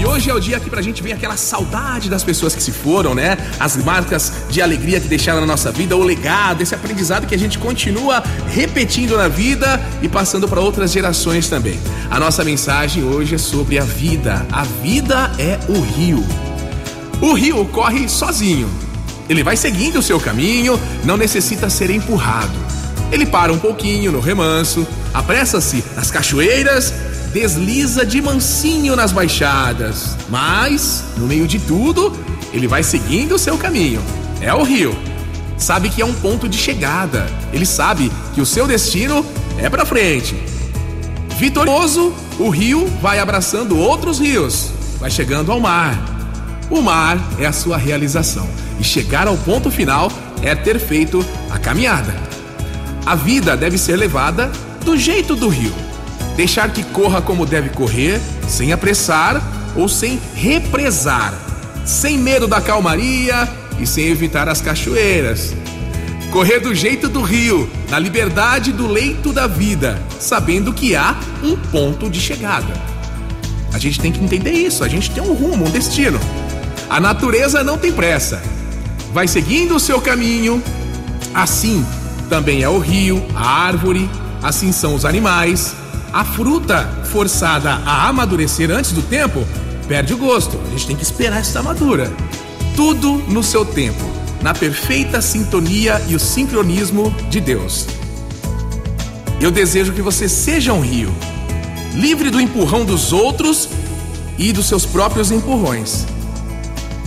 E hoje é o dia que pra gente ver aquela saudade das pessoas que se foram, né? As marcas de alegria que deixaram na nossa vida, o legado, esse aprendizado que a gente continua repetindo na vida e passando para outras gerações também. A nossa mensagem hoje é sobre a vida. A vida é o rio. O rio corre sozinho. Ele vai seguindo o seu caminho, não necessita ser empurrado. Ele para um pouquinho no remanso, apressa-se nas cachoeiras, desliza de mansinho nas baixadas. Mas, no meio de tudo, ele vai seguindo o seu caminho. É o rio. Sabe que é um ponto de chegada. Ele sabe que o seu destino é para frente. Vitorioso, o rio vai abraçando outros rios, vai chegando ao mar. O mar é a sua realização e chegar ao ponto final é ter feito a caminhada. A vida deve ser levada do jeito do rio. Deixar que corra como deve correr, sem apressar ou sem represar, sem medo da calmaria e sem evitar as cachoeiras. Correr do jeito do rio, na liberdade do leito da vida, sabendo que há um ponto de chegada. A gente tem que entender isso, a gente tem um rumo, um destino. A natureza não tem pressa. Vai seguindo o seu caminho. Assim também é o rio, a árvore, assim são os animais. A fruta forçada a amadurecer antes do tempo perde o gosto. A gente tem que esperar essa madura. Tudo no seu tempo, na perfeita sintonia e o sincronismo de Deus. Eu desejo que você seja um rio, livre do empurrão dos outros e dos seus próprios empurrões.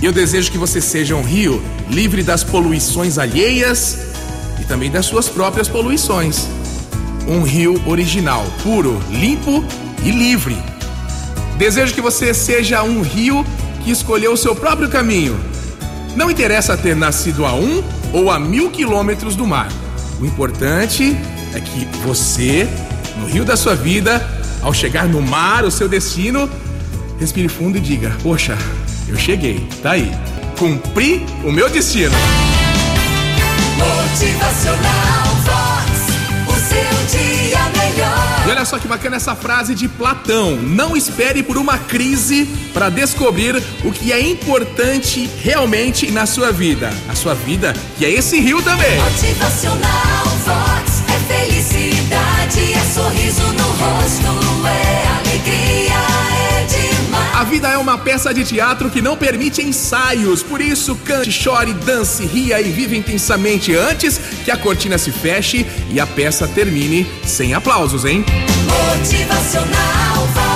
Eu desejo que você seja um rio livre das poluições alheias e também das suas próprias poluições. Um rio original, puro, limpo e livre. Desejo que você seja um rio que escolheu o seu próprio caminho. Não interessa ter nascido a um ou a mil quilômetros do mar. O importante é que você, no rio da sua vida, ao chegar no mar, o seu destino, respire fundo e diga: Poxa, eu cheguei, tá aí. Cumpri o meu destino. Motivacional olha só que bacana essa frase de Platão: Não espere por uma crise para descobrir o que é importante realmente na sua vida. A sua vida, que é esse rio também. Motivacional Vox. É felicidade, é sorriso no rosto, vida é uma peça de teatro que não permite ensaios, por isso cante, chore, dance, ria e viva intensamente antes que a cortina se feche e a peça termine sem aplausos, hein? Motivacional